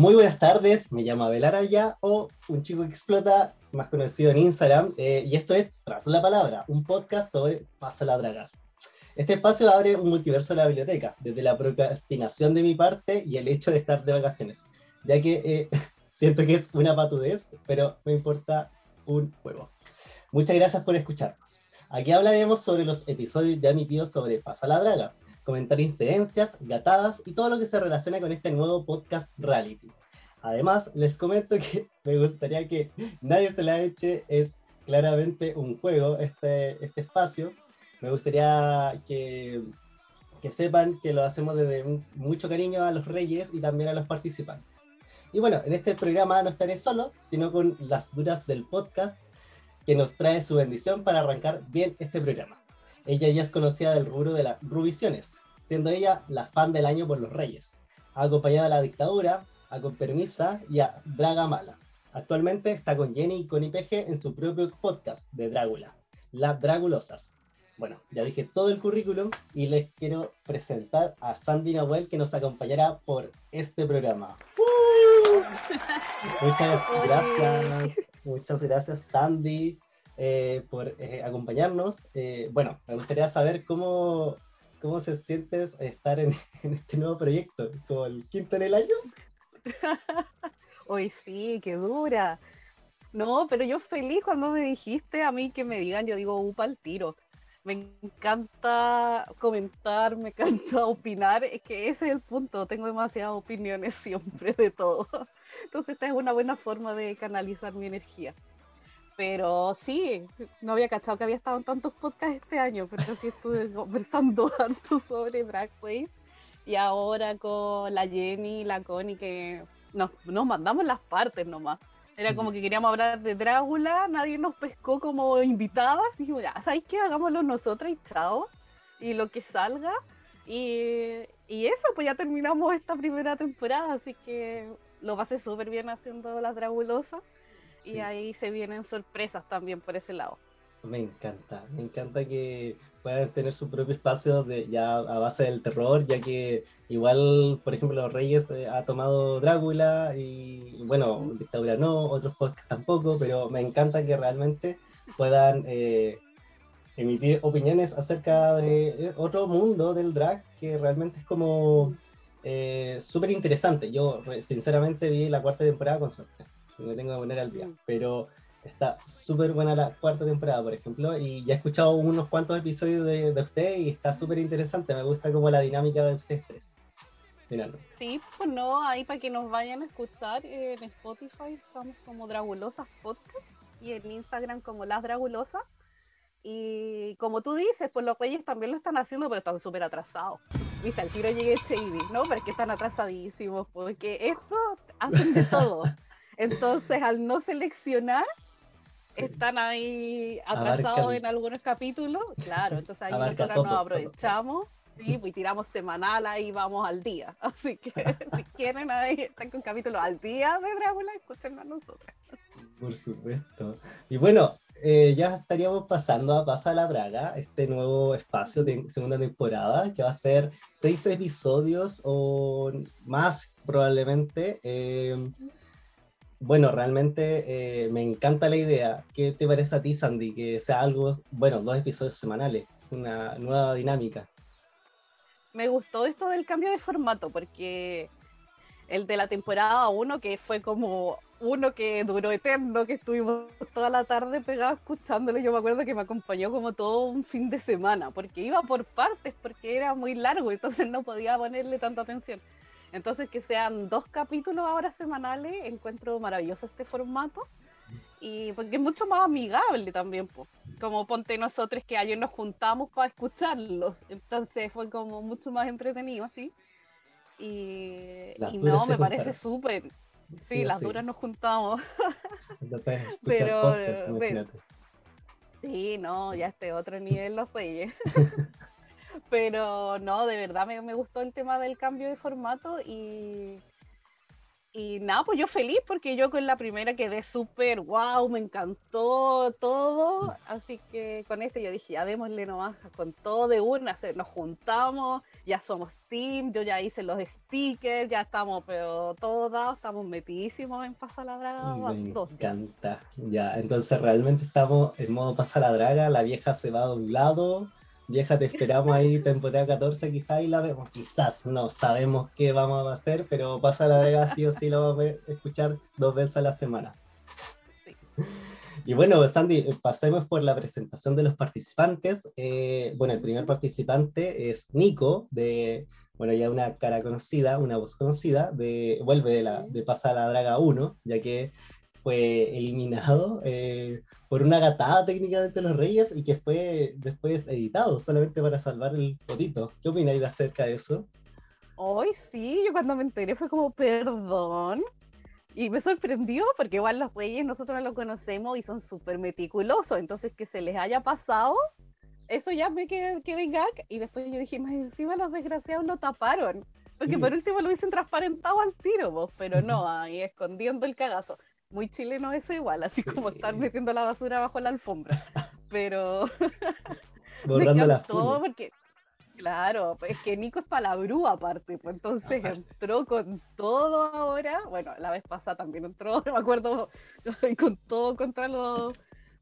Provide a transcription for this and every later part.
Muy buenas tardes, me llamo Abel Araya o Un Chico que Explota, más conocido en Instagram, eh, y esto es Tras la Palabra, un podcast sobre Pasa la Draga. Este espacio abre un multiverso de la biblioteca, desde la procrastinación de mi parte y el hecho de estar de vacaciones, ya que eh, siento que es una patudez, pero me importa un juego. Muchas gracias por escucharnos. Aquí hablaremos sobre los episodios ya emitidos sobre Pasa la Draga, comentar incidencias, gatadas y todo lo que se relaciona con este nuevo podcast reality. Además, les comento que me gustaría que nadie se la eche, es claramente un juego este, este espacio. Me gustaría que, que sepan que lo hacemos desde mucho cariño a los reyes y también a los participantes. Y bueno, en este programa no estaré solo, sino con las duras del podcast que nos trae su bendición para arrancar bien este programa. Ella ya es conocida del rubro de las Rubiciones, siendo ella la fan del año por los Reyes. Ha acompañado a la dictadura, a Con Permisa y a Draga Mala. Actualmente está con Jenny y con IPG en su propio podcast de Drácula, Las Dragulosas. Bueno, ya dije todo el currículum y les quiero presentar a Sandy Nahuel que nos acompañará por este programa. Muchas gracias, muchas gracias Sandy eh, por eh, acompañarnos. Eh, bueno, me gustaría saber cómo, cómo se siente estar en, este nuevo proyecto, como el quinto en el año. Hoy sí, qué dura. No, pero yo feliz cuando me dijiste a mí que me digan, yo digo, upa al tiro. Me encanta comentar, me encanta opinar, es que ese es el punto, tengo demasiadas opiniones siempre de todo. Entonces esta es una buena forma de canalizar mi energía. Pero sí, no había cachado que había estado en tantos podcasts este año, pero sí estuve conversando tanto sobre Drag Race. Y ahora con la Jenny y la Connie que nos, nos mandamos las partes nomás. Era como que queríamos hablar de Drácula, nadie nos pescó como invitadas. Dijimos, ya, ¿sabéis qué? Hagámoslo nosotras y chao. Y lo que salga. Y, y eso, pues ya terminamos esta primera temporada, así que lo pasé súper bien haciendo las Dragulosas. Y ahí se vienen sorpresas también por ese lado. Me encanta, me encanta que puedan tener su propio espacio de, ya a base del terror, ya que igual, por ejemplo, Los Reyes eh, ha tomado Drácula y, bueno, Dictadura no, otros podcasts tampoco, pero me encanta que realmente puedan eh, emitir opiniones acerca de otro mundo del drag que realmente es como eh, súper interesante. Yo, sinceramente, vi la cuarta temporada con suerte me tengo que poner al día. Mm. Pero está súper buena la cuarta temporada, por ejemplo, y ya he escuchado unos cuantos episodios de, de usted y está súper interesante. Me gusta como la dinámica de ustedes tres. Sí, pues no, ahí para que nos vayan a escuchar en Spotify estamos como Dragulosas Podcast y en Instagram como Las Dragulosas. Y como tú dices, pues los reyes también lo están haciendo, pero están súper atrasados. Viste, al tiro llegué Shady, ¿no? Pero es que están atrasadísimos, porque esto hacen de todo. Entonces, al no seleccionar, están ahí atrasados en algunos capítulos. Claro, entonces ahí nosotros nos aprovechamos. Sí, pues tiramos semanal ahí vamos al día. Así que si quieren ahí están con capítulos al día de Drácula, escúchenlo a nosotros. Por supuesto. Y bueno, eh, ya estaríamos pasando a Pasa la Draga, este nuevo espacio de segunda temporada, que va a ser seis episodios o más probablemente. Eh, bueno, realmente eh, me encanta la idea. ¿Qué te parece a ti, Sandy? Que sea algo, bueno, dos episodios semanales, una nueva dinámica. Me gustó esto del cambio de formato, porque el de la temporada 1, que fue como uno que duró eterno, que estuvimos toda la tarde pegados escuchándolo, yo me acuerdo que me acompañó como todo un fin de semana, porque iba por partes, porque era muy largo, entonces no podía ponerle tanta atención. Entonces, que sean dos capítulos ahora semanales, encuentro maravilloso este formato. Y porque es mucho más amigable también, pues. Como ponte nosotros que ayer nos juntamos para escucharlos. Entonces fue como mucho más entretenido así. Y, no, me parece súper. Sí, las duras nos juntamos. pero, sí, no, ya este otro nivel los reyes. Pero no, de verdad me, me, gustó el tema del cambio de formato y, Y nada, pues yo feliz porque yo con la primera quedé súper, wow, me encantó todo. Así que con este yo dije, ya démosle nomás con todo de una. Nos juntamos, ya somos team, yo ya hice los stickers, ya estamos, pero todos estamos metidísimos en Pasa la Draga. Me encanta. Ya, entonces realmente estamos en modo Pasa la Draga, la vieja se va de un lado Vieja, te esperamos ahí temporada 14 quizás y la vemos. Quizás, no sabemos qué vamos a hacer, pero pasa la vega sí o sí lo vamos a escuchar dos veces a la semana. Y bueno, Sandy, pasemos por la presentación de los participantes. Eh, bueno, el primer participante es Nico, de, bueno, ya una cara conocida, una voz conocida, de, vuelve de, la, de Pasa la Draga 1, ya que fue eliminado eh, por una gatada técnicamente los Reyes y que fue después editado solamente para salvar el potito. ¿Qué opináis acerca de eso? Hoy sí, yo cuando me enteré fue como, perdón. Y me sorprendió porque igual los Reyes nosotros no los conocemos y son súper meticulosos, entonces que se les haya pasado, eso ya me quedé, quedé gag y después yo dije, más encima los desgraciados lo taparon. Porque por último lo hubiesen transparentado al tiro, vos, pero no, ahí escondiendo el cagazo muy chileno eso igual, así como estar metiendo la basura bajo la alfombra. Pero borrando la todo porque claro, pues que Nico es palabrú aparte, pues entonces entró con todo ahora, bueno, la vez pasada también entró, me acuerdo, con todo contra los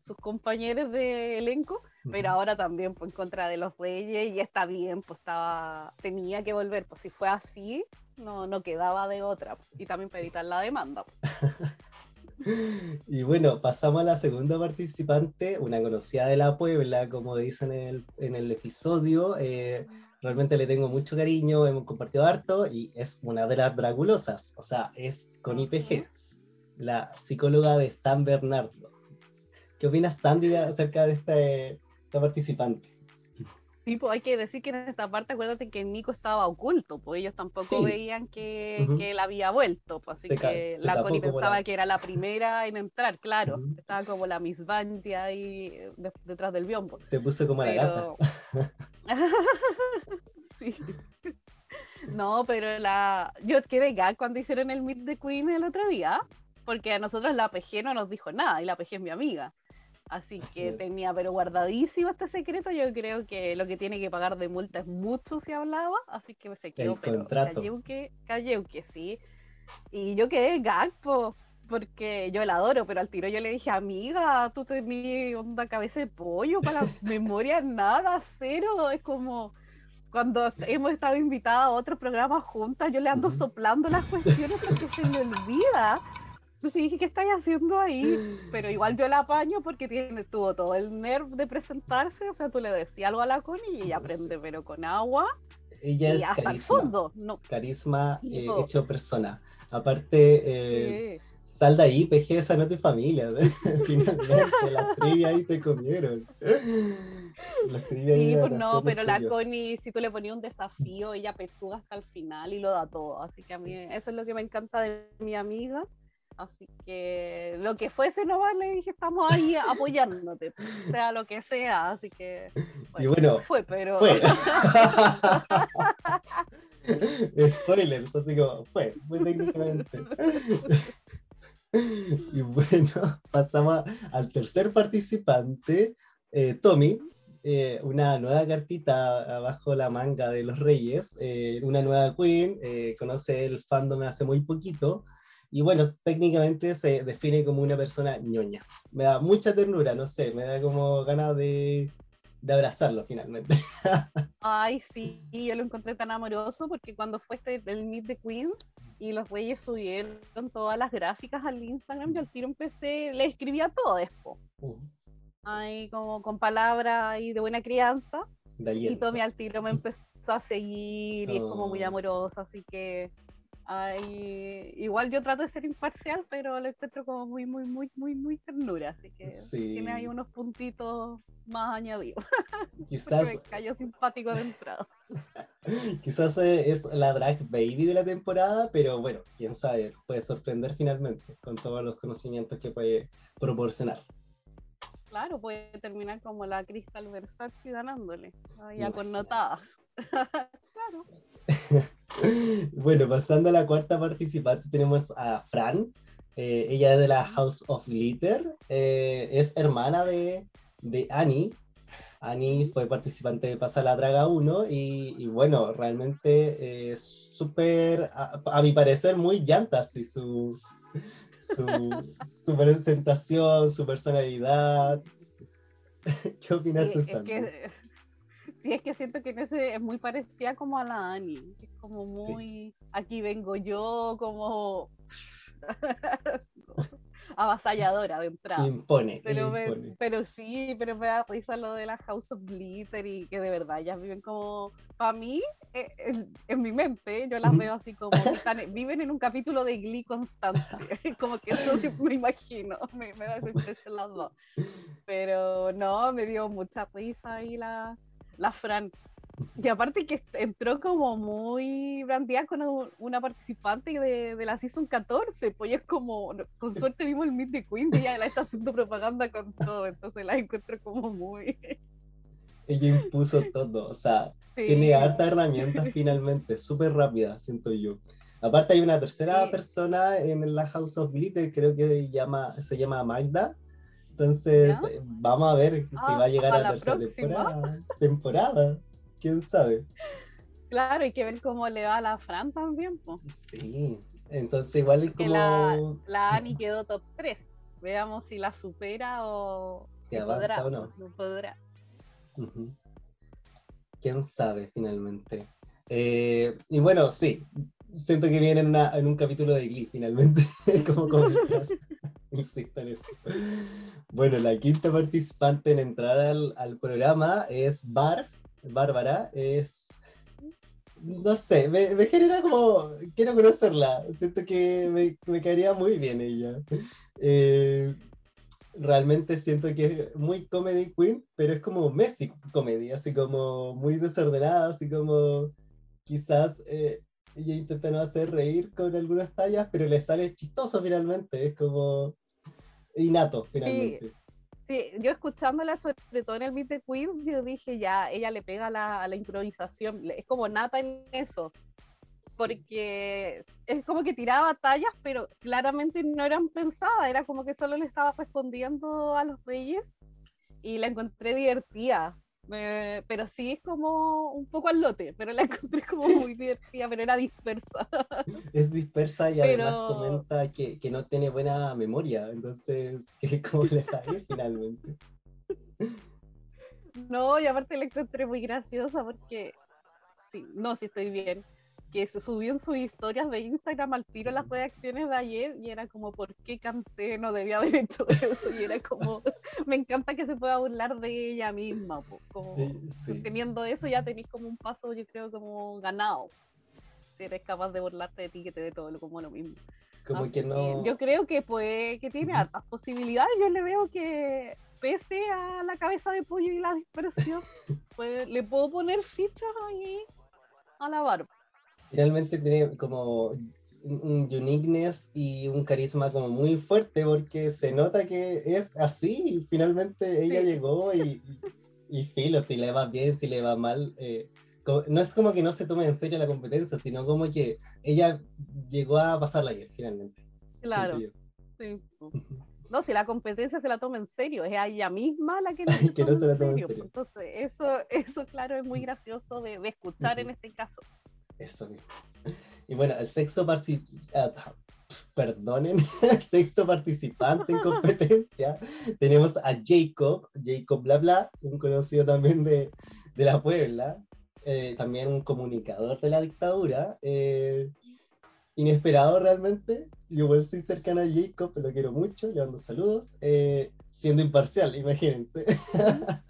sus compañeros de elenco, pero ahora también pues, en contra de los reyes y está bien, pues estaba, tenía que volver, pues si fue así, no, no quedaba de otra, y también para evitar la demanda. Y bueno, pasamos a la segunda participante, una conocida de la Puebla, como dicen en el, en el episodio. Eh, realmente le tengo mucho cariño, hemos compartido harto y es una de las dragulosas, o sea, es con IPG, la psicóloga de San Bernardo. ¿Qué opinas, Sandy, acerca de esta participante? Tipo, hay que decir que en esta parte, acuérdate que Nico estaba oculto, pues ellos tampoco veían que, que, él había vuelto, pues así que la Connie pensaba que era la primera en entrar, claro. Estaba como la Miss Bungie ahí detrás del biombo. Se puso como la gata. sí. No, pero la... yo quedé gag cuando hicieron el Meet the Queen el otro día, porque a nosotros la PG no nos dijo nada, y la PG es mi amiga. Así que tenía, pero guardadísimo este secreto. Yo creo que lo que tiene que pagar de multa es mucho si hablaba. Así que se quedó, El pero contrato. que, que sí. Y yo quedé gagpo, porque yo la adoro, pero al tiro yo le dije, amiga, tú tenías onda cabeza de pollo para la memoria, nada, cero. Es como cuando hemos estado invitadas a otros programas juntas, yo le ando soplando las cuestiones porque se me olvida. Entonces dije, ¿qué estáis haciendo ahí? Pero igual yo la apaño porque tiene, tuvo todo el nerv de presentarse. O sea, tú le decías algo a la Connie y ella aprende, pero con agua. Ella es hasta carisma, el fondo. No. Carisma eh, hecho persona. Aparte, eh, sal de ahí, peje esa no tu familia. Finalmente, las trivia ahí te comieron. sí, pues no, pero la Connie, si tú le ponías un desafío, ella pechuga hasta el final y lo da todo. Así que a mí eso es lo que me encanta de mi amiga Así que lo que fuese nomás le dije, estamos ahí apoyándote, sea lo que sea, así que y bueno, fue, pero... Fue. Spoiler, así como fue, muy técnicamente. y bueno, pasamos al tercer participante, eh, Tommy, eh, una nueva cartita abajo la manga de los Reyes, eh, una nueva Queen, conoce el fandom hace muy poquito, y bueno, técnicamente se define como una persona ñoña. Me da mucha ternura, no sé, me da como ganas de, de abrazarlo finalmente. Ay, sí, yo lo encontré tan amoroso porque cuando fue este, el Meet the Queens y los reyes subieron todas las gráficas al Instagram, yo al tiro empecé, le escribía todo después. Uh. Ahí como con palabras y de buena crianza. y Tommy al tiro me empezó a seguir y es como muy oh. amoroso, así que Ay, igual yo trato de ser imparcial, pero lo encuentro como muy, muy, muy, muy, muy ternura, así que tiene ahí unos puntitos más añadidos. Quizás. me cayó simpático de entrada. Quizás es la drag baby de la temporada, pero bueno, quién sabe, puede sorprender finalmente con todos los conocimientos que puede proporcionar. Claro, puede terminar como la Crystal Versace ganándole, ya connotadas. claro. Bueno, pasando a la cuarta participante, tenemos a Fran. Eh, ella es de la House of Glitter. eh, es hermana de, de Annie. Annie fue participante de Pasa la Draga 1 y, y bueno, realmente es súper, a, a mi parecer, muy llanta así su, su, su presentación, su personalidad. ¿Qué opinas tú, es Sandra? que, sí, es que siento que en ese es muy parecida como a la Annie. Es como Sí. muy, aquí vengo yo, como avasalladora de entrada. Impone, Pero, me- impone. pero sí, pero me da risa lo de la House of Glitter y que de verdad ellas viven como, para mí, eh, en, en mi mente, yo las veo así como que están- viven en un capítulo de Glee constante, como que eso siempre me imagino, me, me da esa impresión las dos. Pero no, me dio mucha risa ahí la, la Fran. Y aparte que entró como muy brandeada con un- una participante de, de la Season 14, pues es como, con suerte vimos el Meet the Queen y ella la está haciendo propaganda con todo, entonces la encuentro como muy... Ella impuso todo, o sea, Sí. tiene hartas herramientas finalmente, súper rápida, siento yo. Aparte hay una tercera Sí. persona en la House of Glitter, creo que llama, se llama Magda. Entonces, eh, vamos a ver si Ah, va a llegar a la tercera temporada, temporada. ¿Quién sabe? Claro, hay que ver cómo le va a la Fran también, pues. Sí, entonces igual es como... la, la Annie quedó top 3. Veamos si la supera o Si si avanza podrá. o no. no podrá. ¿Quién sabe finalmente? Eh, y bueno, sí, siento que viene en, una- en un capítulo de Glee finalmente, como comentas. Insisto en eso. Bueno, la quinta participante en entrar al, al programa es Bar, Bárbara, es... No sé, me, me genera como... Quiero conocerla, siento que me, me caería muy bien ella. Eh, realmente siento que es muy comedy queen, pero es como Messi comedy, así como muy desordenada, así como quizás eh, ella intenta no hacer reír con algunas tallas, pero le sale chistoso finalmente, es como innato finalmente. Sí, yo escuchándola sobre todo en el Meet the Queens, yo dije ya, ella le pega a la, a la improvisación, es como nata en eso, Sí. porque es como que tiraba tallas, pero claramente no eran pensadas, era como que solo le estaba respondiendo a los reyes y la encontré divertida. Me- pero sí es como un poco al lote, pero la encontré como Sí. muy divertida, pero era dispersa. Es dispersa y además comenta que, que no tiene buena memoria, entonces, ¿cómo le ir finalmente? No, y aparte la encontré muy graciosa porque, sí, no, si estoy bien, que se subió en sus historias de Instagram al tiro las reacciones de ayer y era como, ¿por qué canté? No debía haber hecho eso. Y era como, me encanta que se pueda burlar de ella misma. po, como, sí. Teniendo eso ya tenéis como un paso, yo creo, como ganado. Si eres capaz de burlarte de ti, que te dé todo lo como lo mismo. Como Así que no... Yo creo que pues que tiene hartas posibilidades. Yo le veo que pese a la cabeza de pollo y la dispersión, pues le puedo poner fichas ahí a la barba. Finalmente tiene como un un uniqueness y un carisma como muy fuerte porque se nota que es así y finalmente ella Sí. llegó y, y, y filo, si le va bien, si le va mal. eh, no es como que no se tome en serio la competencia, sino como que ella llegó a pasarla bien finalmente. Claro. sí. No, si la competencia se la toma en serio, es a ella misma la que no Que no se la toma en serio. pues, Entonces, eso, eso claro, es muy gracioso de, de escuchar en Ujú. este caso. Eso mismo. Y bueno, el sexto participante, perdonen, el sexto participante en competencia, tenemos a Jacob, Jacob bla bla, un conocido también de, de la Puebla, eh, también un comunicador de la dictadura, eh, inesperado realmente, yo igual soy cercano a Jacob, lo quiero mucho, le mando saludos, eh, siendo imparcial, imagínense.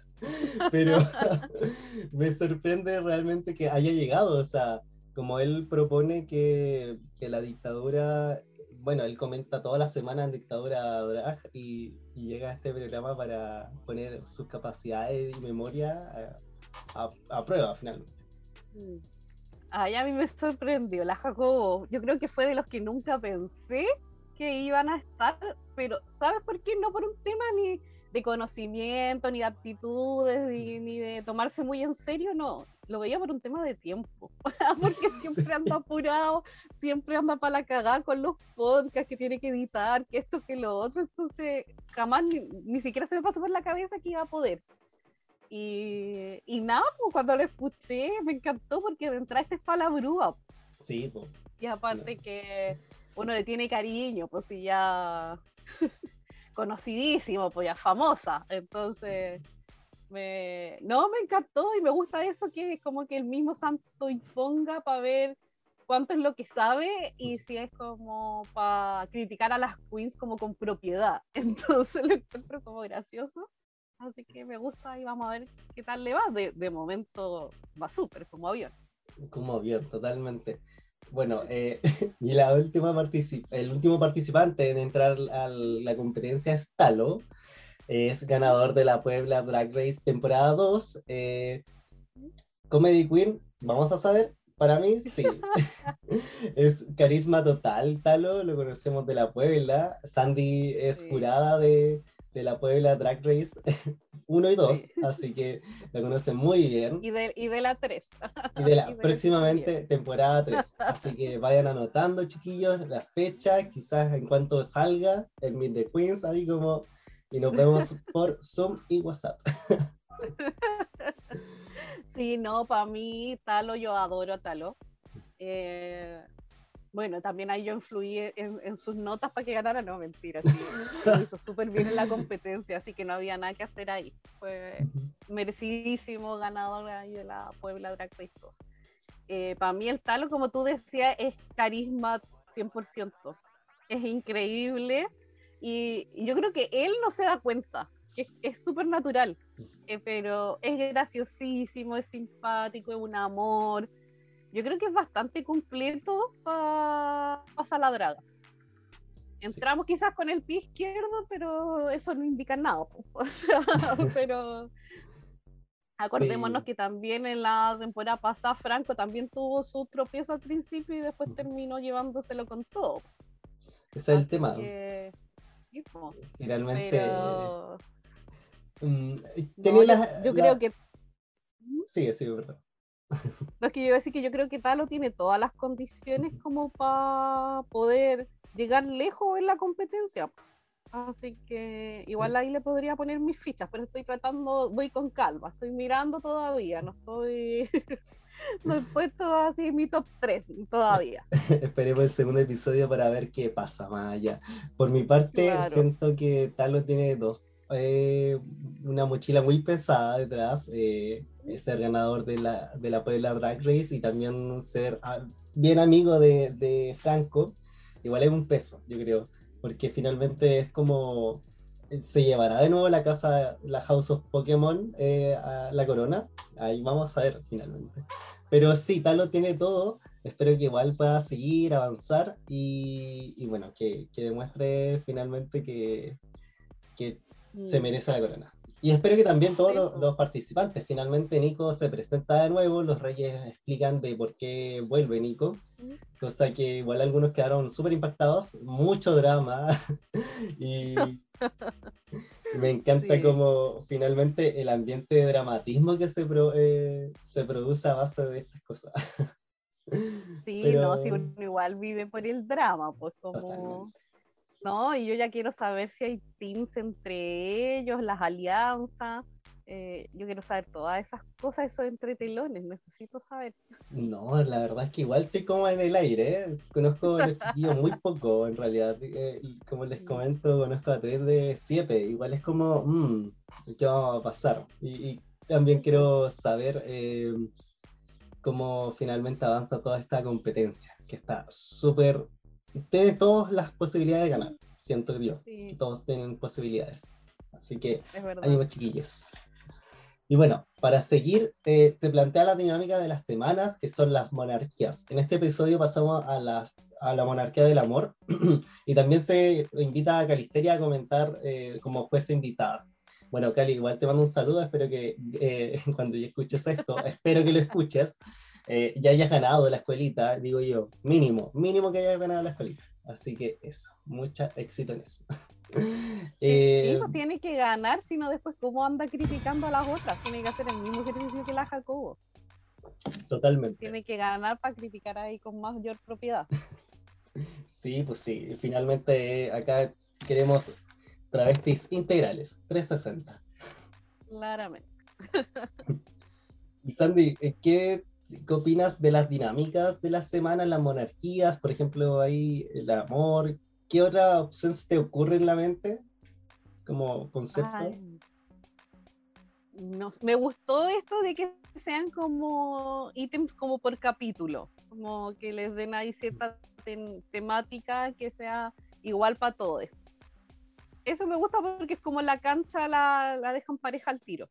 Pero me sorprende realmente que haya llegado, o sea, como él propone que, la dictadura, bueno, él comenta toda la semana en dictadura drag y, llega a este programa para poner sus capacidades y memoria a prueba finalmente. Mm. Ay, a mí me sorprendió la Jacobo. Yo creo que fue de los que nunca pensé que iban a estar, pero ¿sabes por qué? No por un tema ni, de conocimiento, ni de aptitudes, ni, de tomarse muy en serio, no. Lo veía por un tema de tiempo, porque siempre anda apurado, siempre anda para la cagada con los podcasts que tiene que editar, que esto, que lo otro, entonces jamás ni, siquiera se me pasó por la cabeza que iba a poder. Y, y nada, pues cuando lo escuché me encantó porque de entrada este es para la brúa. Sí, pues. Y aparte que uno le tiene cariño, pues si ya conocidísimo, pues ya famosa. Entonces, me, no, me encantó y me gusta eso que como que el mismo santo imponga para ver cuánto es lo que sabe y si es como para criticar a las queens como con propiedad. Entonces lo encuentro como gracioso. Así que me gusta y vamos a ver qué tal le va. De, de momento va súper, como avión. Como avión, totalmente. Bueno, eh, y la última el último participante en entrar a la competencia es Talo. Es ganador de la Puebla Drag Race temporada 2. Eh, Comedy Queen, vamos a saber. Para mí, sí. es carisma total, Talo. Lo conocemos de la Puebla. Sandy es jurada de, de la Puebla Drag Race 1 y 2, así que la conocen muy bien. Y de, y de la 3. Y de la próximamente temporada 3. Así que vayan anotando, chiquillos, la fecha, quizás en cuanto salga el Meet the Queens, ahí como, y nos vemos por Zoom y WhatsApp. Sí, no, para mí Talo, yo adoro a Talo. Eh, bueno, también ahí yo influí en, sus notas para que ganara, no, mentira, lo hizo súper bien en la competencia, así que no había nada que hacer ahí. Fue merecidísimo ganador ahí de la Puebla Drag Race 2. Eh, para mí el talo, como tú decías, es carisma 100%. Es increíble y, yo creo que él no se da cuenta, que es súper natural, eh, pero es graciosísimo, es simpático, es un amor yo creo que es bastante completo para pasar la draga. Entramos quizás con el pie izquierdo, pero eso no indica nada. pero acordémonos que también en la temporada pasada Franco también tuvo su tropiezo al principio y después terminó llevándoselo con todo. Ese es el tema. Finalmente. Mm, yo, creo que. Sí, sí, verdad. No, es que yo iba a decir que yo creo que Talo tiene todas las condiciones como para poder llegar lejos en la competencia. Así que igual ahí le podría poner mis fichas, pero estoy tratando, voy con calma, estoy mirando todavía, no estoy, no he puesto así mi top 3 todavía. Esperemos el segundo episodio para ver qué pasa más allá. Por mi parte, siento que Talo tiene dos, eh, una mochila muy pesada detrás. Eh, ser ganador de la, de la Puebla Drag Race y también ser ah, bien amigo de, de, Franco, igual es un peso, yo creo, porque finalmente es como se llevará de nuevo la casa, la House of Pokémon eh, a la corona, ahí vamos a ver finalmente. Pero sí, Talo tiene todo, espero que igual pueda seguir, avanzar y, y bueno, que, que, demuestre finalmente que, que se mm. merece la corona. Y espero que también todos los, participantes, finalmente Nico se presenta de nuevo, los reyes explican de por qué vuelve Nico, cosa que igual algunos quedaron súper impactados, mucho drama y me encanta como finalmente el ambiente de dramatismo que se, eh, se produce a base de estas cosas. sí, no, si uno igual vive por el drama, pues como... No, y yo ya quiero saber si hay teams entre ellos, las alianzas. Eh, yo quiero saber todas esas cosas, esos entretelones, necesito saber. No, la verdad es que igual estoy como en el aire, ¿eh? conozco a los chiquillos muy poco en realidad, eh, como les comento, conozco a tres de siete, igual es como, mmm, ¿qué va a pasar? Y, también quiero saber cómo finalmente avanza toda esta competencia, que está súper tiene todas las posibilidades de ganar, siento yo. Todos tienen posibilidades. Así que, ánimo chiquillos. Y bueno, para seguir, eh, se plantea la dinámica de las semanas, que son las monarquías. En este episodio pasamos a, las, a la monarquía del amor y también se invita a Calisteria a comentar eh, como fuese invitada. Bueno, Cali, igual te mando un saludo, espero que eh, cuando ya escuches esto, espero que lo escuches, eh, ya hayas ganado la escuelita, digo yo, mínimo, mínimo que hayas ganado la escuelita. Así que eso, mucha éxito en eso. Eh, no tiene que ganar, sino después cómo anda criticando a las otras. Tiene que hacer el mismo ejercicio que la Jacobo. Totalmente. Tiene que ganar para criticar ahí con mayor propiedad. Sí, pues sí. Finalmente eh, acá queremos travestis integrales, 360. Claramente. y Sandy, eh, ¿qué, ¿qué, opinas de las dinámicas de la semana, las monarquías, por ejemplo, ahí el amor? ¿Qué otra opción se te ocurre en la mente como concepto? no, me gustó esto de que sean como ítems como por capítulo, como que les den ahí cierta temática que sea igual para todos. Eso me gusta porque es como la cancha la, la dejan pareja al tiro.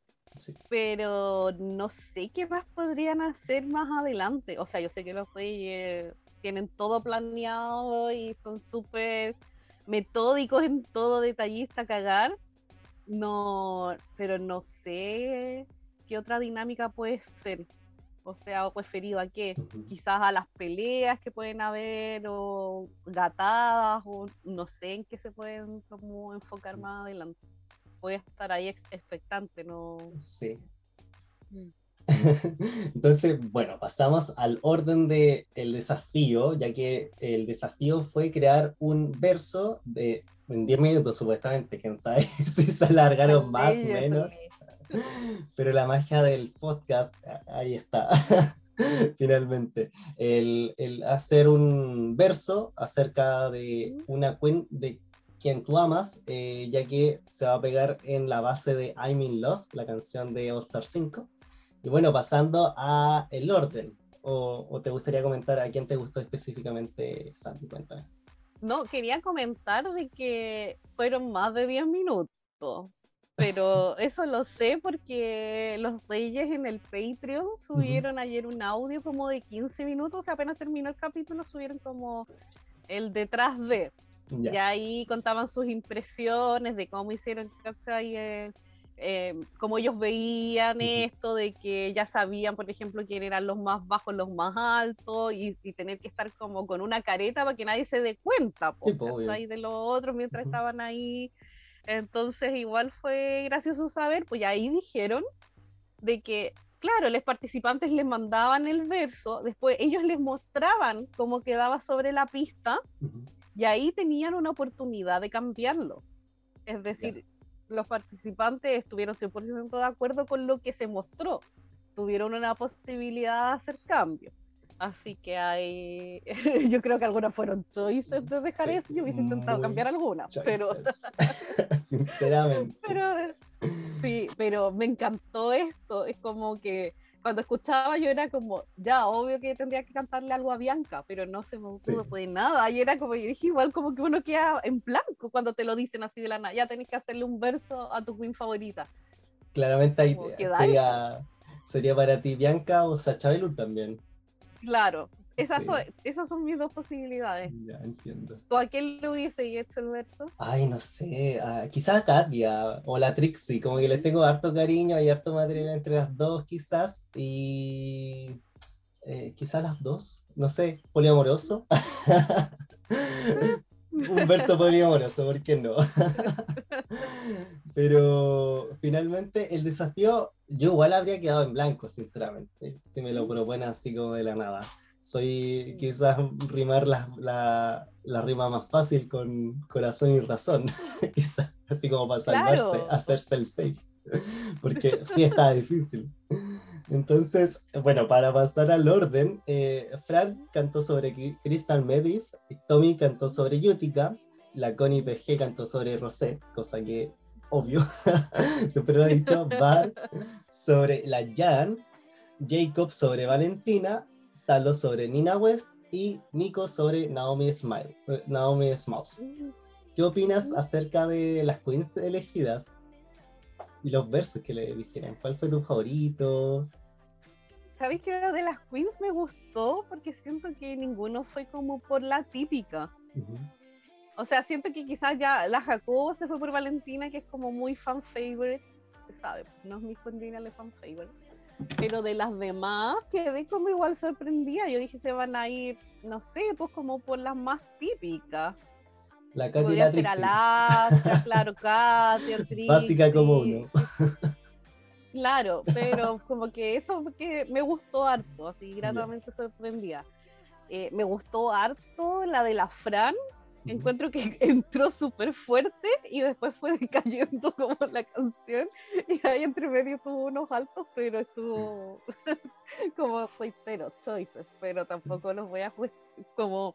Pero no sé qué más podrían hacer más adelante. O sea, yo sé que los reyes tienen todo planeado y son súper metódicos en todo detallista cagar. No, pero no sé qué otra dinámica puede ser. O sea, o referido a qué, quizás a las peleas que pueden haber, o gatadas, o no sé en qué se pueden como enfocar más adelante. Voy a estar ahí expectante, ¿no? Sí. Mm. Entonces, bueno, pasamos al orden del el desafío, ya que el desafío fue crear un verso de en 10 minutos supuestamente, quién sabe si se alargaron más o menos. Pero la magia del podcast, ahí está. Finalmente, el, el, hacer un verso acerca de una de quien tú amas, eh, ya que se va a pegar en la base de I'm in Love, la canción de All Star 5. Y bueno, pasando a el orden, o, o, te gustaría comentar a quién te gustó específicamente, Sandy, cuéntame. No, quería comentar de que fueron más de 10 minutos, pero eso lo sé porque los Reyes en el Patreon subieron ayer un audio como de 15 minutos, apenas terminó el capítulo, subieron como el detrás de. Y ahí contaban sus impresiones de cómo hicieron eh, eh, cómo ellos veían esto, de que ya sabían, por ejemplo, quién eran los más bajos, los más altos, y, tener que estar como con una careta para que nadie se dé cuenta ahí de los otros mientras estaban ahí. Entonces, igual fue gracioso saber, pues ahí dijeron de que, claro, los participantes les mandaban el verso, después ellos les mostraban cómo quedaba sobre la pista, y ahí tenían una oportunidad de cambiarlo. Es decir, los participantes estuvieron 100% de acuerdo con lo que se mostró. Tuvieron una posibilidad de hacer cambios. Así que hay, yo creo que algunas fueron choices de dejar eso. Yo hubiese intentado cambiar algunas, pero sinceramente. Pero, sí, pero me encantó esto. Es como que cuando escuchaba yo era como, ya, obvio que tendría que cantarle algo a Bianca, pero no se me pudo de nada. Y era como, yo dije, igual como que uno queda en blanco cuando te lo dicen así de la nada. Ya tenés que hacerle un verso a tu queen favorita. Claramente ahí sería, sería para ti Bianca o Sacha Velour también. Claro, esas, son, esas son mis dos posibilidades. Ya, entiendo. ¿Tú a quién le hubiese hecho el verso? Ay, no sé. quizás a Katia o la Trixie. Como que les tengo harto cariño y harto material entre las dos, quizás. Y. Eh, quizás las dos. No sé. Poliamoroso. Un verso poliamoroso, ¿por qué no? Pero finalmente el desafío, yo igual habría quedado en blanco, sinceramente, si me lo proponen así como de la nada soy quizás rimar la, la, la, rima más fácil con corazón y razón, quizás, así como para salvarse, hacerse el safe, porque sí está difícil. Entonces, bueno, para pasar al orden, eh, Frank cantó sobre Crystal Medivh, Tommy cantó sobre Utica, la Connie PG cantó sobre Rosé, cosa que obvio, siempre lo he dicho, Bar sobre la Jan, Jacob sobre Valentina Talo sobre Nina West y Nico sobre Naomi Smile, eh, Naomi Smalls. ¿Qué opinas acerca de las queens elegidas y los versos que le dijeron? ¿Cuál fue tu favorito? ¿Sabéis que lo de las queens me gustó? Porque siento que ninguno fue como por la típica. O sea, siento que quizás ya la Jacobo se fue por Valentina, que es como muy fan favorite. Se sabe, no es mi de fan favorite pero de las demás quedé como igual sorprendida. Yo dije, se van a ir, no sé, pues como por las más típicas. La Katy Podría ser. Alaska, claro, Katia, Básica como uno. Claro, pero como que eso que me gustó harto, así gratamente sorprendida. Eh, me gustó harto la de la Fran, encuentro que entró súper fuerte y después fue decayendo como la canción y ahí entre medio tuvo unos altos, pero estuvo como reitero, choices, pero tampoco los voy a como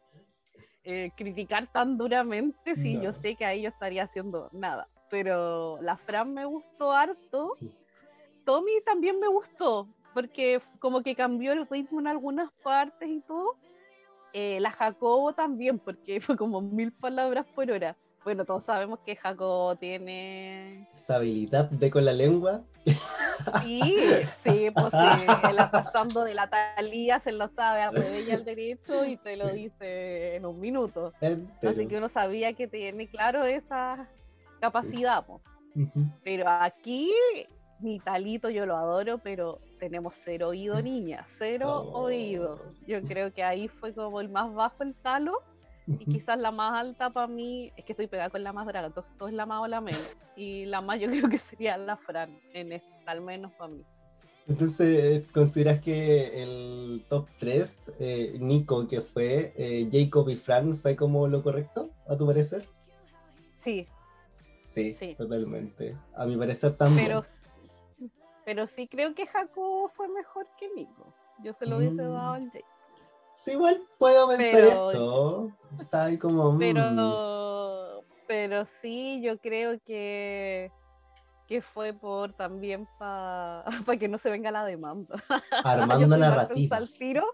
eh, criticar tan duramente si No. yo sé que ahí yo estaría haciendo nada. Pero la Fran me gustó harto. Tommy también me gustó, porque como que cambió el ritmo en algunas partes y todo. Eh, la Jacobo también, porque fue como mil palabras por hora. Bueno, todos sabemos que Jacobo tiene... Esa habilidad de con la lengua. Sí, sí, pues sí, él pasando de la talía se lo sabe al revés y al derecho y te lo dice en un minuto. entero. Así que uno sabía que tiene claro esa capacidad. Pero aquí, mi talito yo lo adoro, pero tenemos cero oído, niña, cero Oh. oído. Yo creo que ahí fue como el más bajo el talo y quizás la más alta para mí, es que estoy pegada con la más draga, entonces todo es la más o la menos. Y la más yo creo que sería la Fran, en esta, al menos para mí. Entonces, ¿consideras que el top 3, Nico, que fue eh, Jacob y Fran, fue como lo correcto, a tu parecer? Sí, Sí, Sí. totalmente. A mi parecer también. pero, pero sí creo que Jacobo fue mejor que Nico. Yo se lo hubiese Mm. dado al Jake. Sí, igual puedo pensar Pero- eso. Está ahí como. mm, pero pero sí yo creo que que fue por también para que no se venga la demanda armando narrativas. al tiro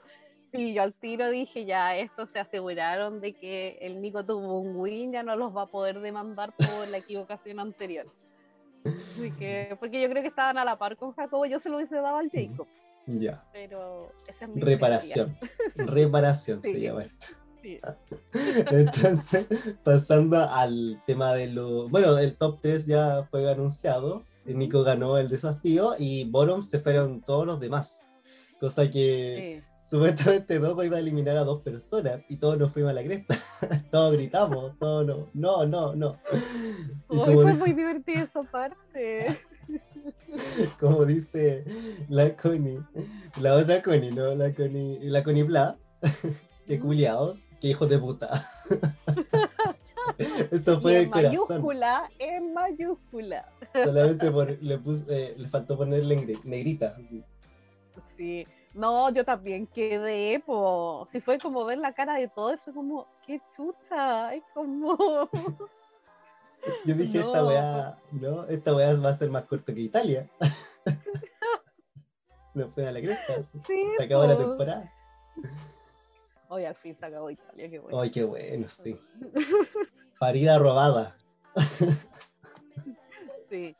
sí yo al tiro dije ya esto se aseguraron de que el Nico tuvo un win ya no los va a poder demandar por la equivocación anterior Así que, porque yo creo que estaban a la par con Jacobo yo se lo hubiese dado al Jacob Ya. pero esa es mi Reparación. Reparación se Sí. llama esto. teoría. Entonces, pasando al tema de lo. Bueno, el top 3 ya fue anunciado. Nico ganó el desafío y bottom se fueron todos los demás. Cosa que Sí, sí. Supuestamente Dogo iba a eliminar a dos personas y todos nos fuimos a la cresta. todos gritamos, todos no, no, no, no. Y Hoy fue muy divertida esa parte como dice la Connie, la otra Connie, ¿no? La Connie, la Connie Bla, que culiados, que hijos de puta. Eso fue en corazón. mayúscula, en mayúscula. Solamente por, le, pus- eh, le faltó ponerle negri- negrita. así. Sí. No, yo también quedé, po. Si fue como ver la cara de todo, fue como, qué chucha. Es como. Yo dije, esta weá, no, esta weá va a ser más corta que Italia. no fue a la cresta. Sí, Se acabó la po. temporada. Hoy al fin se acabó Italia, qué bueno. Ay, qué bueno, sí. Parida robada. Sí.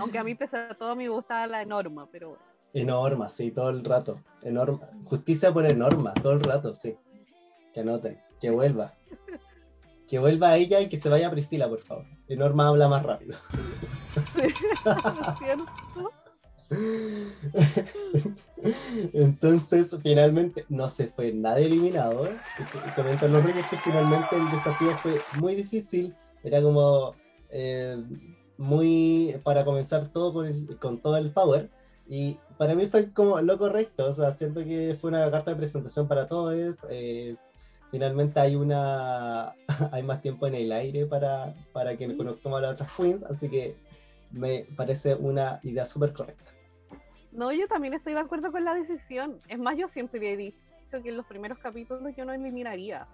Aunque a mí, pese a todo, me gustaba la norma, pero bueno. Enorma, sí, todo el rato. Enorma. Justicia por enorma, todo el rato, sí. Que anoten, que vuelva. Que vuelva ella y que se vaya Priscila, por favor. Enorma habla más rápido. ¿No es cierto? Entonces, finalmente, no se fue nadie eliminado. ¿eh? Comentan los reyes que finalmente el desafío fue muy difícil. Era como eh, muy para comenzar todo con, el- con todo el power. Y para mí fue como lo correcto. O sea, siento que fue una carta de presentación para todos. eh, finalmente hay una hay más tiempo en el aire para, para que conozcamos a las otras queens. Así que me parece una idea súper correcta. No, yo también estoy de acuerdo con la decisión. Es más, yo siempre he dicho que en los primeros capítulos yo no eliminaría.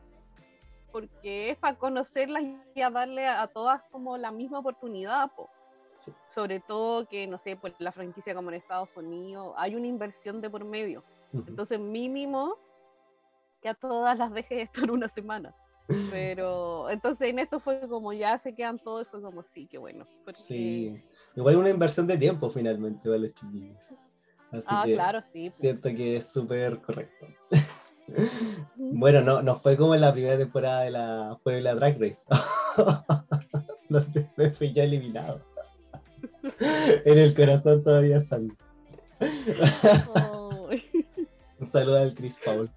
Porque es para conocerlas y a darle a, todas como la misma oportunidad. po. Sí. Sobre todo que, no sé, pues la franquicia como en Estados Unidos, hay una inversión de por medio. Entonces, mínimo que a todas las deje estar una semana. Pero entonces en esto fue como ya se quedan todos y fue como sí, qué bueno. porque- Sí, igual una inversión de tiempo finalmente para los chiquillos. Así Ah, que claro, sí. po. siento que es súper correcto. bueno, no, no fue como en la primera temporada de la Puebla Drag Race, donde me fui ya eliminado. en el corazón todavía sangre. Ay. Un saludo al Chris Paul.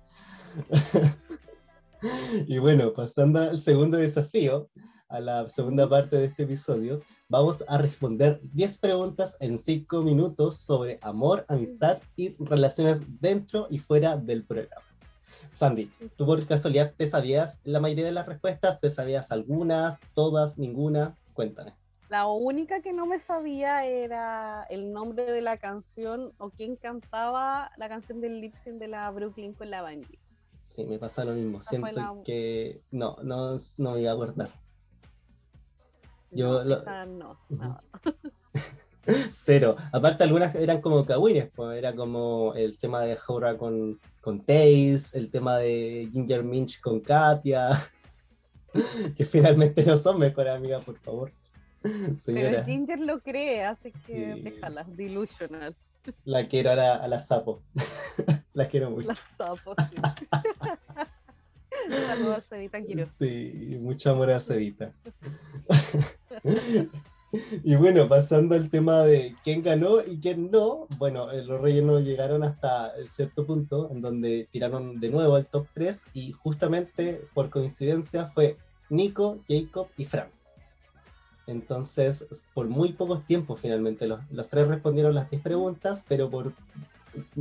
y bueno, pasando al segundo desafío, a la segunda parte de este episodio. Vamos a responder 10 preguntas en 5 minutos sobre amor, amistad y relaciones dentro y fuera del programa. Sandy, ¿tú por casualidad te sabías la mayoría de las respuestas? ¿Te sabías algunas, todas, ninguna? Cuéntame. La única que no me sabía era el nombre de la canción o quién cantaba la canción del lip sync de la Brooklyn con la Bungie. Sí, me pasa lo mismo. Siento que no, no, no me iba a acordar. Yo no, no. Cero. Aparte, algunas eran como kawines, pues era como el tema de Hora con, con Taze, el tema de Ginger Minch con Katia, que finalmente no son mejores amigas, por favor. Pero Ginger lo cree, así que déjala, delusional. La quiero ahora a la sapo. la quiero mucho. La sapo, sí. Saludos a Cevita, quiero. Sí, mucho amor a Cevita. y bueno, pasando al tema de quién ganó y quién no, bueno, eh, los Reyes no llegaron hasta cierto punto en donde tiraron de nuevo al top 3 y justamente por coincidencia fue Nico, Jacob y Frank. Entonces, por muy pocos tiempos finalmente, los, tres respondieron las 10 preguntas, pero por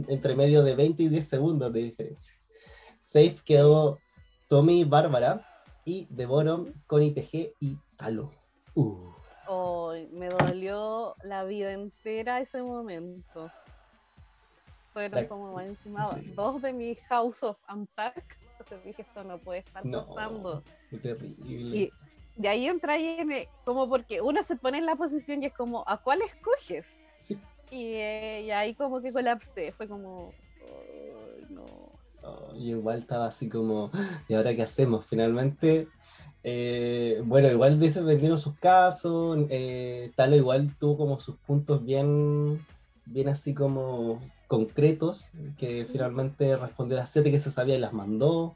entre medio de 20 y 10 segundos de diferencia. Safe quedó Tommy Bárbara y Bottom con IPG y Talo. Uh. me dolió la vida entera ese momento. Fueron como encima dos de mis House of Unpack. Entonces dije, esto no puede estar pasando. Qué terrible de ahí entra y como porque uno se pone en la posición y es como, ¿a cuál escoges? Sí. Y, eh, ahí como que colapsé, fue como, no. igual estaba así como, ¿y ahora qué hacemos? Finalmente, eh, bueno, igual dice, vendieron sus casos, eh, Talo igual tuvo como sus puntos bien, bien así como concretos, que finalmente respondió a las siete que se sabía y las mandó.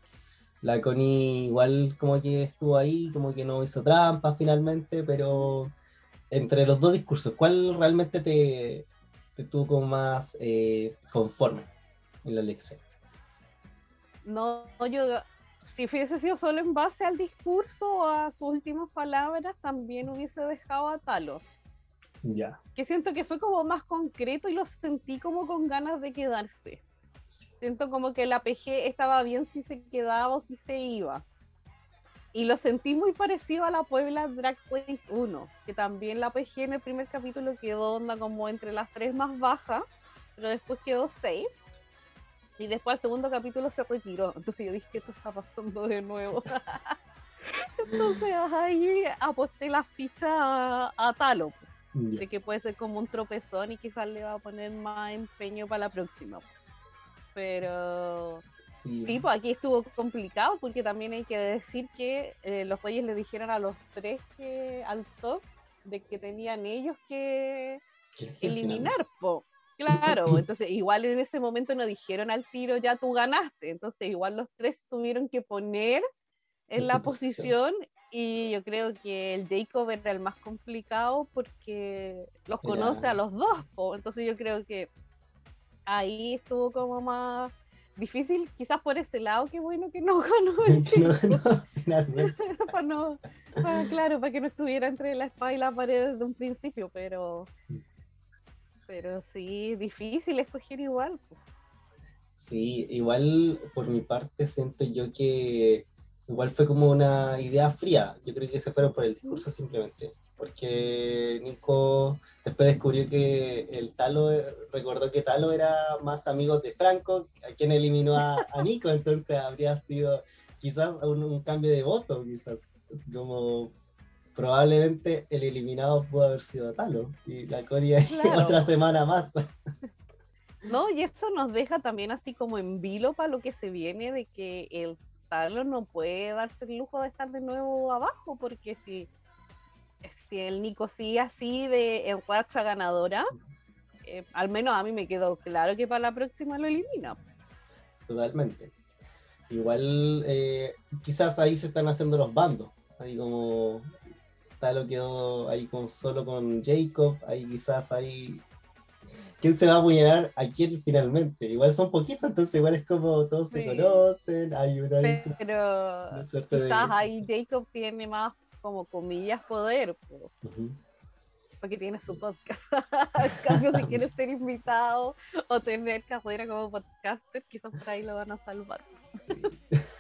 La Connie igual como que estuvo ahí, como que no hizo trampa finalmente, pero entre los dos discursos, ¿cuál realmente te, te tuvo como más eh, conforme en la elección? No, yo, si hubiese sido solo en base al discurso o a sus últimas palabras, también hubiese dejado a Talo. Ya. Que siento que fue como más concreto y lo sentí como con ganas de quedarse. Siento como que la PG estaba bien si se quedaba o si se iba. Y lo sentí muy parecido a la Puebla Drag Race 1, que también la PG en el primer capítulo quedó onda como entre las tres más bajas, pero después quedó safe. Y después el segundo capítulo se retiró. Entonces yo dije, que esto está pasando de nuevo? Entonces ahí aposté la ficha a, Talo, de que puede ser como un tropezón y quizás le va a poner más empeño para la próxima. Pero sí. pues aquí estuvo complicado porque también hay que decir que eh, los reyes le dijeron a los tres que al top de que tenían ellos que eliminar, po. Claro, entonces igual en ese momento no dijeron al tiro ya tú ganaste, entonces igual los tres tuvieron que poner en la posición. y yo creo que el Jacob era el más complicado porque los conoce a los dos, po. entonces yo creo que ahí estuvo como más difícil, quizás por ese lado, qué bueno que no ganó. claro, para que no estuviera entre la espada y la pared desde un principio, pero, pero sí, difícil escoger igual. Sí, igual por mi parte siento yo que igual fue como una idea fría. Yo creo que se fueron por el discurso simplemente. Porque Nico después descubrió que el Talo, recordó que Talo era más amigo de Franco, a quien eliminó a, Nico, entonces habría sido quizás un, cambio de voto, quizás. como probablemente el eliminado pudo haber sido Talo y la Corea otra semana más. No, y esto nos deja también así como en vilo para lo que se viene de que el no puede darse el lujo de estar de nuevo abajo, porque si, si el Nico sigue así de en racha ganadora, eh, al menos a mí me quedó claro que para la próxima lo elimina. Totalmente. Igual eh, quizás ahí se están haciendo los bandos, ahí como Talo quedó ahí con, solo con Jacob, ahí quizás ahí quién se va a apuñalar a quién finalmente. Igual son poquitos, entonces igual es como todos se conocen, hay una, Pero quizás ahí Jacob tiene más como comillas poder, porque tiene su podcast. en cambio, si quieres ser invitado o tener carrera como podcaster, quizás por ahí lo van a salvar.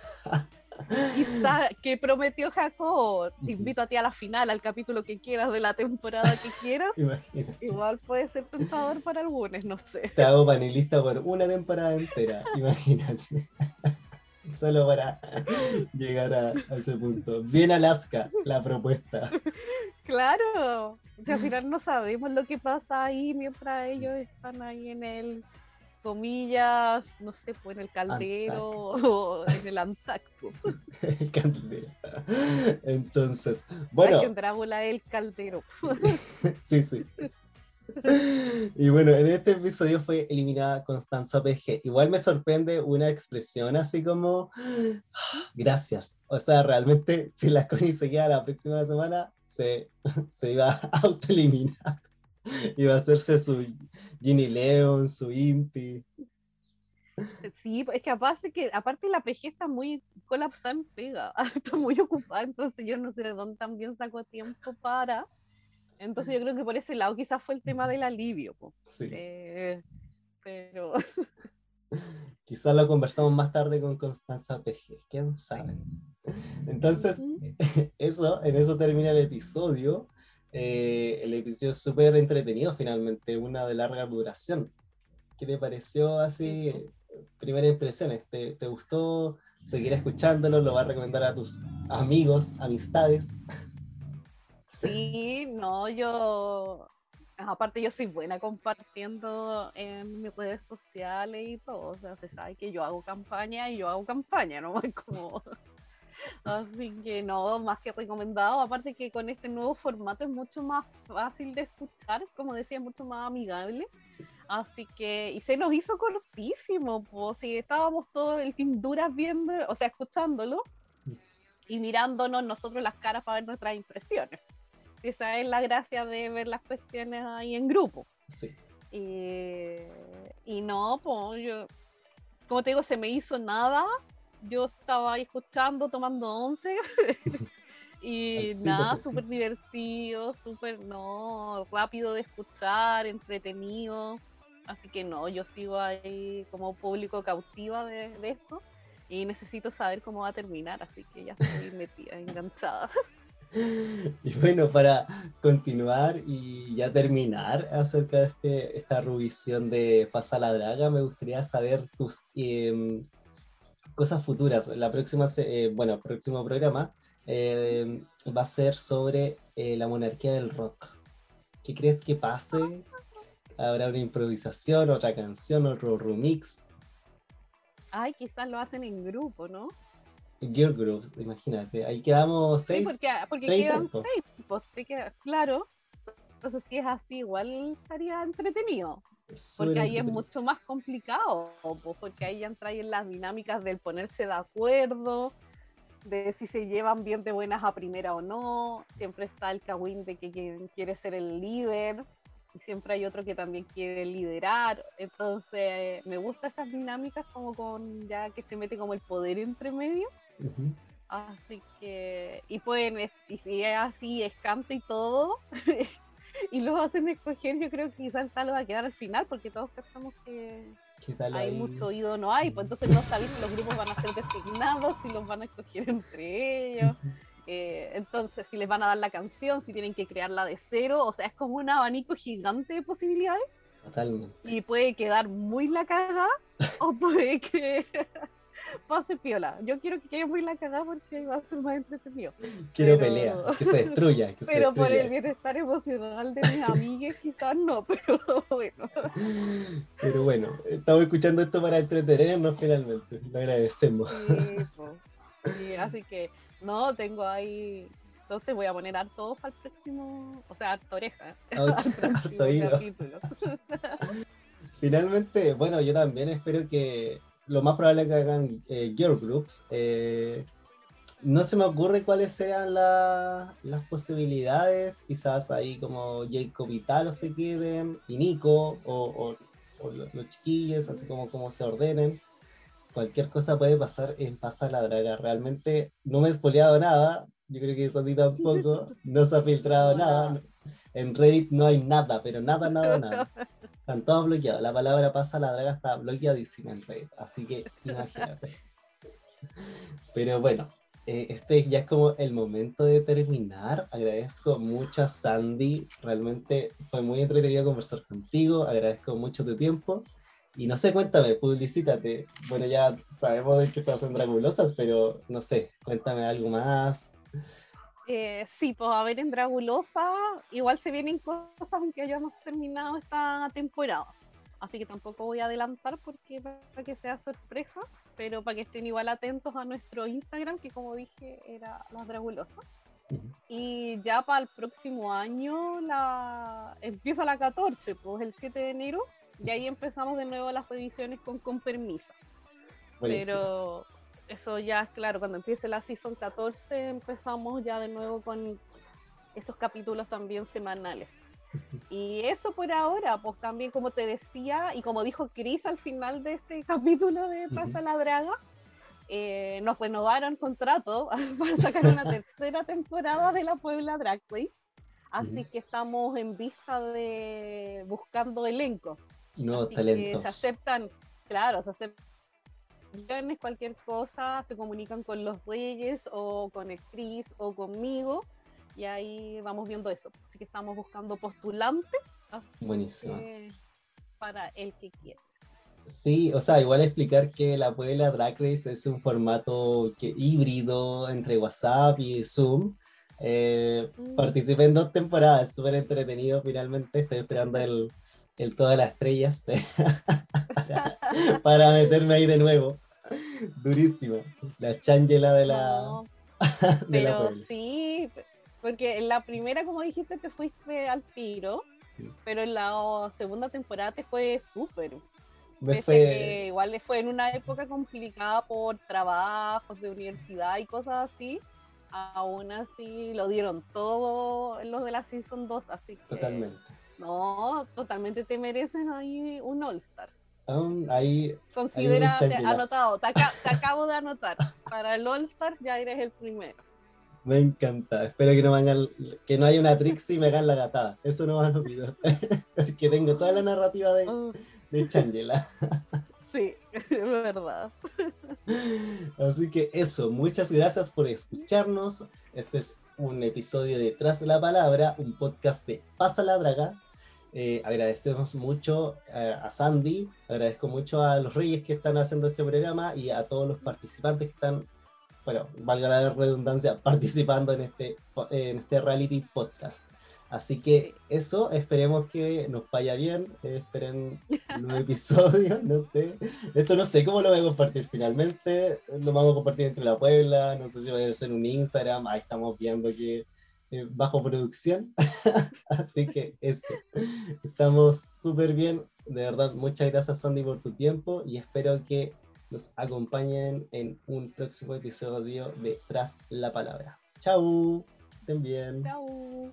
Quizás que prometió Jacob, te invito a ti a la final, al capítulo que quieras de la temporada que quieras. Igual puede ser tentador para algunos, no sé. Te hago panelista por una temporada entera, imagínate. Solo para llegar a, ese punto. Bien Alaska, la propuesta. Claro. al final no sabemos lo que pasa ahí mientras ellos están ahí en el comillas, no sé, pues en el caldero o en el Antacto. el caldero. Entonces, bueno. que Drácula el caldero. sí, sí. Y bueno, en este episodio fue eliminada Constanza PG. Igual me sorprende una expresión así como gracias. O sea, realmente si la Connie se queda la próxima semana, se, se iba a autoeliminar. Iba a hacerse su Ginny Leon, su Inti. Sí, es que aparte, que aparte la PG está muy colapsada en pega, está muy ocupada, entonces yo no sé de dónde también sacó tiempo para. Entonces yo creo que por ese lado quizás fue el tema del alivio. Sí. Eh, pero... Quizás lo conversamos más tarde con Constanza PG, quién sabe. Entonces, eso, en eso termina el episodio. Eh, el episodio es súper entretenido finalmente, una de larga duración. ¿Qué te pareció así? Primeras impresiones, ¿te, ¿te gustó seguir escuchándolo? ¿Lo vas a recomendar a tus amigos, amistades? Sí, no, yo, aparte yo soy buena compartiendo en mis redes sociales y todo, o sea, se sabe que yo hago campaña y yo hago campaña, ¿no? Como Así que no, más que recomendado. Aparte que con este nuevo formato es mucho más fácil de escuchar, como decía, mucho más amigable. Así que, y se nos hizo cortísimo, pues si estábamos todos el Team Duras viendo, o sea, escuchándolo y mirándonos nosotros las caras para ver nuestras impresiones. Esa es la gracia de ver las cuestiones ahí en grupo. Sí. Y, y no, pues yo, como te digo, se me hizo nada yo estaba ahí escuchando, tomando once. y nada, súper divertido, súper, no, rápido de escuchar, entretenido. Así que no, yo sigo ahí como público cautiva de, esto y necesito saber cómo va a terminar, así que ya estoy metida, enganchada. Y bueno, para continuar y ya terminar acerca de este, esta revisión de Pasa la Draga, me gustaría saber tus eh, cosas futuras. La próxima, eh, bueno, el próximo programa eh, va a ser sobre eh, la monarquía del rock. ¿Qué crees que pase? ¿Habrá una improvisación, otra canción, otro remix? Ay, quizás lo hacen en grupo, ¿no? Girl groups, imagínate. Ahí quedamos seis. Sí, porque, quedan seis, pues, claro. Entonces, si es así, igual estaría entretenido. Porque ahí es mucho más complicado, porque ahí entran en las dinámicas del ponerse de acuerdo, de si se llevan bien de buenas a primera o no. Siempre está el Kawin de que quiere ser el líder, y siempre hay otro que también quiere liderar. Entonces, me gustan esas dinámicas como con ya que se mete como el poder entre medio. Así que, y pueden, y si es así, es canto y todo, y los hacen escoger, yo creo que quizás tal va a quedar al final, porque todos pensamos que hay mucho oído, no hay, pues entonces no saben si los grupos van a ser designados, si los van a escoger entre ellos. Eh, entonces, si les van a dar la canción, si tienen que crearla de cero, o sea, es como un abanico gigante de posibilidades. Totalmente. Y puede quedar muy la caga, o puede que pase piola. Yo quiero que quede muy la cagada porque va a ser más entretenido. Quiero pelea, que se destruya. Que pero por el bienestar emocional de mis amigas quizás no, pero bueno. Pero bueno, estamos escuchando esto para entretenernos finalmente. Lo agradecemos. Sí, así que no, tengo ahí entonces voy a poner harto para el próximo, o sea, harto oreja. Finalmente, bueno, yo también espero que lo más probable es que hagan eh, girl groups. Eh, no se me ocurre cuáles sean las posibilidades. Quizás ahí como Jacob y Talo se queden, y Nico, o, los, chiquillos, así como, como se ordenen. Cualquier cosa puede pasar en Pasa la Draga. Realmente no me he espoleado nada. Yo creo que Sandy tampoco. No se ha filtrado nada. En Reddit no hay nada, pero nada, nada, nada. Están todos bloqueados. La palabra pasa la draga está bloqueadísima en Reddit. Así que imagínate. Pero bueno, eh, este ya es como el momento de terminar. Agradezco mucho a Sandy. Realmente fue muy entretenido conversar contigo. Agradezco mucho tu tiempo. Y no sé, cuéntame, publicítate. Bueno, ya sabemos de que estás Dragulosas, pero no sé, cuéntame algo más. Eh, sí, pues a ver en Dragulosa, igual se vienen cosas aunque hayamos terminado esta temporada. Así que tampoco voy a adelantar porque para que sea sorpresa, pero para que estén igual atentos a nuestro Instagram, que como dije era Las Dragulosas. Y ya para el próximo año la... empieza la 14, pues el 7 de enero, y ahí empezamos de nuevo las revisiones con, con permiso. Pero eso ya es claro, cuando empiece la season 14 empezamos ya de nuevo con esos capítulos también semanales. Y eso por ahora, pues también como te decía, y como dijo Chris al final de este capítulo de Pasa la Draga, eh, nos renovaron contrato para sacar una tercera temporada de la Puebla Drag Race. Así que estamos en vista de buscando elenco. Nuevos talentos. se aceptan, claro, se aceptan cualquier cosa, se comunican con los reyes o con el Chris o conmigo y ahí vamos viendo eso. Así que estamos buscando postulantes. Buenísimo. para el que quiera. Sí, o sea, igual explicar que la Puebla Drag Race es un formato que, híbrido entre WhatsApp y Zoom. Eh, mm. Participé en dos temporadas, súper entretenido. Finalmente estoy esperando el, el Todas las Estrellas para, meterme ahí de nuevo. Durísimo. La changela de la. pero sí, porque en la primera, como dijiste, te fuiste al tiro, pero en la segunda temporada te fue súper. Pese que igual le fue en una época complicada por trabajos de universidad y cosas así, aún así lo dieron todo los de la Season 2, así que... Totalmente. No, totalmente te merecen ahí un All-Star. ahí, Considera, anotado, te, acabo de anotar. Para el All-Star ya eres el primero. Me encanta. Espero que no, vengan, que no haya una Trixie y me hagan la gatada. Eso no van a olvidar. Porque tengo toda la narrativa de, oh. de Changela. Sí, es verdad. Así que eso, muchas gracias por escucharnos. Este es un episodio de Tras la Palabra, un podcast de Pasa la Draga. Eh, agradecemos mucho eh, a Sandy, agradezco mucho a los reyes que están haciendo este programa y a todos los participantes que están bueno, valga la redundancia, participando en este, en este reality podcast. Así que eso, esperemos que nos vaya bien, esperen un nuevo episodio, no sé. Esto no sé cómo lo voy a compartir finalmente, lo vamos a compartir entre la Puebla, no sé si va a ser un Instagram, ahí estamos viendo que eh, bajo producción. Así que eso, estamos súper bien, de verdad, muchas gracias Sandy por tu tiempo y espero que nos acompañen en un próximo episodio de Tras la Palabra. Chau, estén bien. Chau.